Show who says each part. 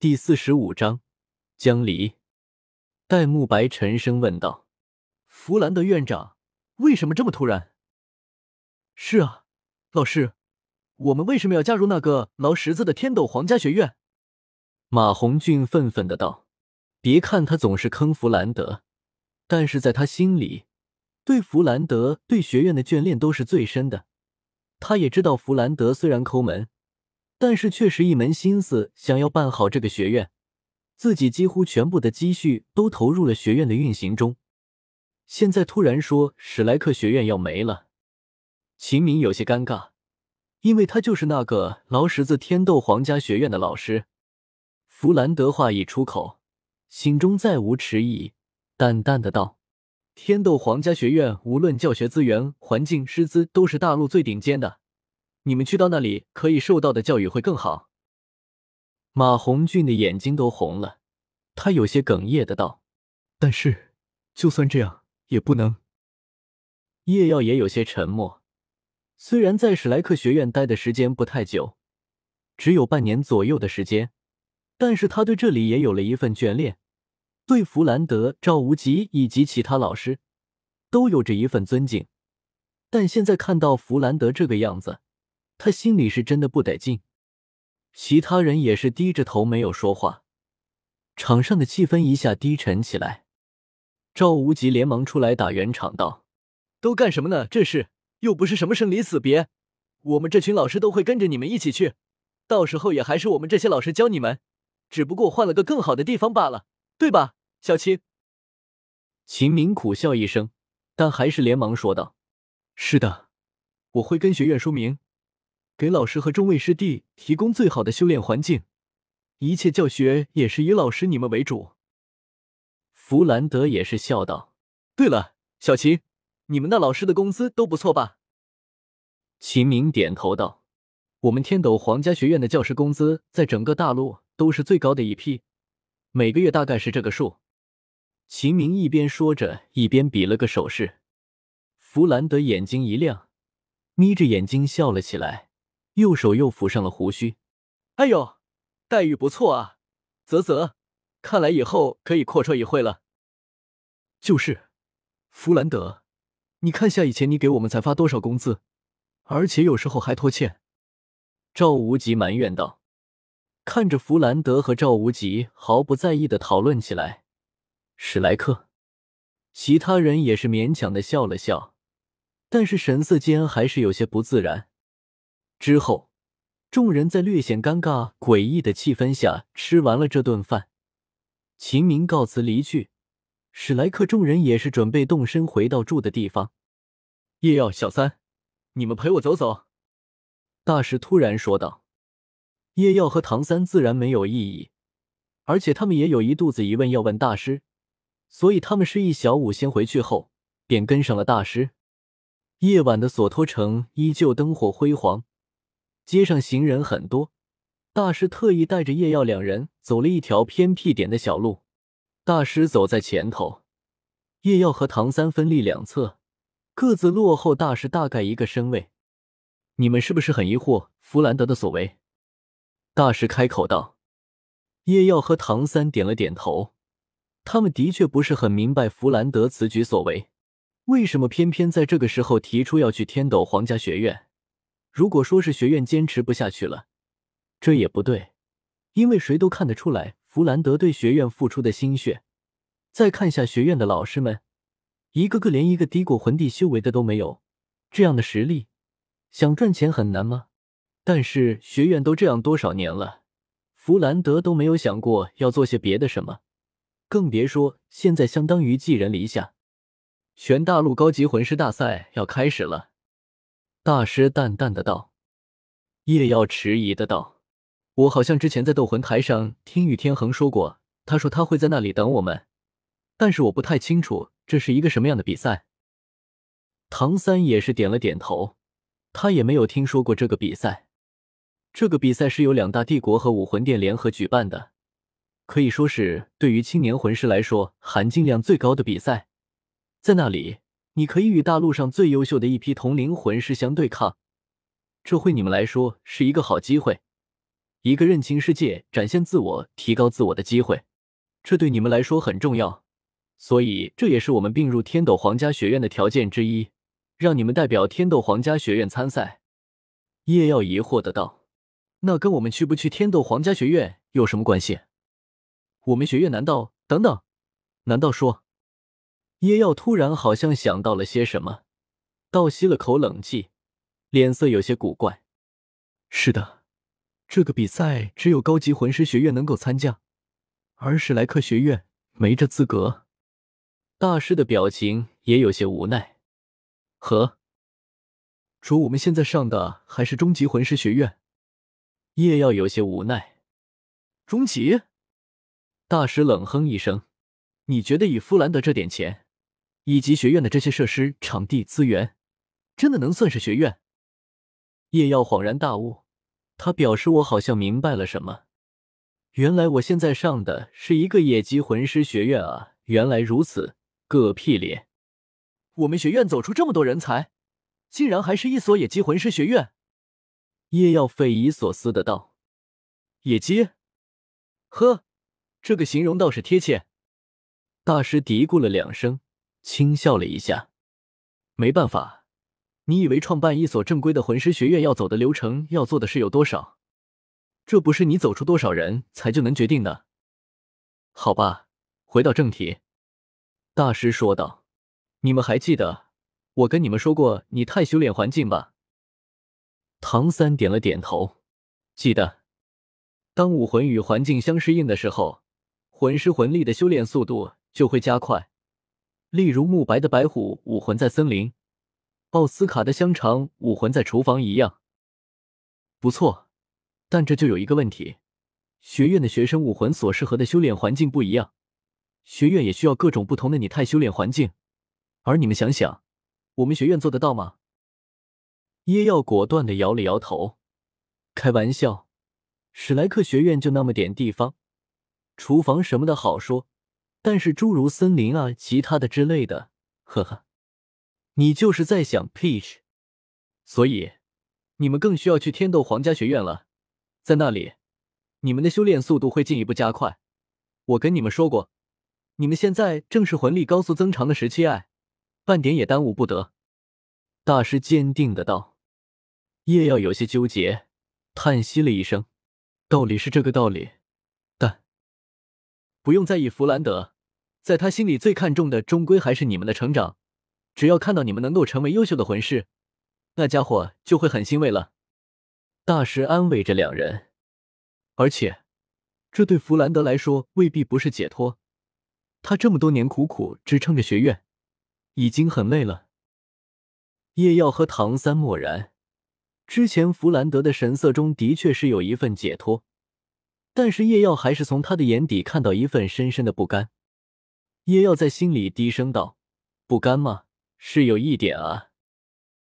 Speaker 1: 第四十五章江离。戴沐白沉声问道：“
Speaker 2: 弗兰德院长，为什么这么突然？”“
Speaker 3: 是啊，老师，我们为什么要加入那个劳什子的天斗皇家学院？”
Speaker 1: 马红俊愤愤的道：“别看他总是坑弗兰德，但是在他心里，对弗兰德、对学院的眷恋都是最深的。他也知道弗兰德虽然抠门。”但是确实一门心思想要办好这个学院，自己几乎全部的积蓄都投入了学院的运行中。现在突然说史莱克学院要没了，秦明有些尴尬，因为他就是那个劳什子天斗皇家学院的老师。弗兰德话一出口，心中再无迟疑，淡淡的道：“天斗皇家学院无论教学资源、环境、师资都是大陆最顶尖的。”你们去到那里可以受到的教育会更好。马红俊的眼睛都红了，他有些哽咽的道：“
Speaker 3: 但是，就算这样，也不能。”
Speaker 1: 叶耀也有些沉默。虽然在史莱克学院待的时间不太久，只有半年左右的时间，但是他对这里也有了一份眷恋，对弗兰德、赵无极以及其他老师都有着一份尊敬。但现在看到弗兰德这个样子，他心里是真的不得劲，其他人也是低着头没有说话，场上的气氛一下低沉起来。赵无极连忙出来打圆场道：“
Speaker 3: 都干什么呢？这是又不是什么生离死别，我们这群老师都会跟着你们一起去，到时候也还是我们这些老师教你们，只不过换了个更好的地方罢了，对吧？”小青，
Speaker 1: 秦明苦笑一声，但还是连忙说道：“
Speaker 3: 是的，我会跟学院说明。”给老师和众位师弟提供最好的修炼环境，一切教学也是以老师你们为主。
Speaker 1: 弗兰德也是笑道：“
Speaker 3: 对了，小秦，你们那老师的工资都不错吧？”
Speaker 1: 秦明点头道：“我们天斗皇家学院的教师工资在整个大陆都是最高的一批，每个月大概是这个数。”秦明一边说着，一边比了个手势。弗兰德眼睛一亮，眯着眼睛笑了起来。右手又抚上了胡须，
Speaker 3: 哎呦，待遇不错啊！啧啧，看来以后可以阔绰一回了。就是，弗兰德，你看下以前你给我们才发多少工资，而且有时候还拖欠。
Speaker 1: 赵无极埋怨道。看着弗兰德和赵无极毫不在意的讨论起来，史莱克，其他人也是勉强的笑了笑，但是神色间还是有些不自然。之后，众人在略显尴尬、诡异的气氛下吃完了这顿饭。秦明告辞离去，史莱克众人也是准备动身回到住的地方。
Speaker 3: 叶耀、小三，你们陪我走走。”
Speaker 1: 大师突然说道。叶耀和唐三自然没有异议，而且他们也有一肚子疑问要问大师，所以他们示意小五先回去后，便跟上了大师。夜晚的索托城依旧灯火辉煌。街上行人很多，大师特意带着叶耀两人走了一条偏僻点的小路。大师走在前头，叶耀和唐三分立两侧，各自落后大师大概一个身位。你们是不是很疑惑弗兰德的所为？大师开口道。叶耀和唐三点了点头，他们的确不是很明白弗兰德此举所为，为什么偏偏在这个时候提出要去天斗皇家学院。如果说是学院坚持不下去了，这也不对，因为谁都看得出来弗兰德对学院付出的心血。再看下学院的老师们，一个个连一个低过魂帝修为的都没有，这样的实力，想赚钱很难吗？但是学院都这样多少年了，弗兰德都没有想过要做些别的什么，更别说现在相当于寄人篱下。全大陆高级魂师大赛要开始了。大师淡淡的道：“叶耀迟疑的道，我好像之前在斗魂台上听雨天恒说过，他说他会在那里等我们，但是我不太清楚这是一个什么样的比赛。”唐三也是点了点头，他也没有听说过这个比赛。这个比赛是由两大帝国和武魂殿联合举办的，可以说是对于青年魂师来说含金量最高的比赛，在那里。你可以与大陆上最优秀的一批同龄魂师相对抗，这对你们来说是一个好机会，一个认清世界、展现自我、提高自我的机会，这对你们来说很重要。所以，这也是我们并入天斗皇家学院的条件之一，让你们代表天斗皇家学院参赛。叶耀疑惑的道：“
Speaker 2: 那跟我们去不去天斗皇家学院有什么关系？我们学院难道……等等，难道说……”
Speaker 1: 叶耀突然好像想到了些什么，倒吸了口冷气，脸色有些古怪。
Speaker 2: “是的，这个比赛只有高级魂师学院能够参加，而史莱克学院没这资格。”
Speaker 1: 大师的表情也有些无奈。
Speaker 2: 和，主，我们现在上的还是中级魂师学院。
Speaker 1: 叶耀有些无奈。
Speaker 2: 中级？
Speaker 1: 大师冷哼一声：“
Speaker 2: 你觉得以弗兰德这点钱，以及学院的这些设施、场地资源，真的能算是学院？”
Speaker 1: 叶耀恍然大悟，他表示：“我好像明白了什么。原来我现在上的是一个野鸡魂师学院啊！原来如此。”个屁咧！
Speaker 2: 我们学院走出这么多人才，竟然还是一所野鸡魂师学院。
Speaker 1: 叶耀匪夷所思的道：“
Speaker 2: 野鸡？呵，这个形容倒是贴切。”
Speaker 1: 大师嘀咕了两声，轻笑了一下：“
Speaker 2: 没办法，你以为创办一所正规的魂师学院要走的流程、要做的事有多少？这不是你走出多少人才就能决定的。好吧，回到正题。”
Speaker 1: 大师说道：“
Speaker 2: 你们还记得我跟你们说过你太修炼环境吧？”
Speaker 1: 唐三点了点头，记得。当武魂与环境相适应的时候，魂师魂力的修炼速度就会加快。例如慕白的白虎武魂在森林，奥斯卡的香肠武魂在厨房一样。
Speaker 2: 不错，但这就有一个问题：学院的学生武魂所适合的修炼环境不一样。学院也需要各种不同的拟态修炼环境，而你们想想，我们学院做得到吗？
Speaker 1: 耶耀果断的摇了摇头，开玩笑，史莱克学院就那么点地方，厨房什么的好说，但是诸如森林啊、其他的之类的，呵呵，你就是在想 Peach，
Speaker 2: 所以你们更需要去天斗皇家学院了，在那里，你们的修炼速度会进一步加快。我跟你们说过。你们现在正是魂力高速增长的时期，哎，半点也耽误不得。”
Speaker 1: 大师坚定的道。叶耀有些纠结，叹息了一声：“
Speaker 2: 道理是这个道理，不用在意弗兰德，在他心里最看重的终归还是你们的成长。只要看到你们能够成为优秀的魂师，那家伙就会很欣慰了。”
Speaker 1: 大师安慰着两人，
Speaker 2: 而且这对弗兰德来说未必不是解脱。他这么多年苦苦支撑着学院，已经很累了。
Speaker 1: 叶耀和唐三默然。之前弗兰德的神色中的确是有一份解脱，但是叶耀还是从他的眼底看到一份深深的不甘。叶耀在心里低声道：“不甘吗？是有一点啊。”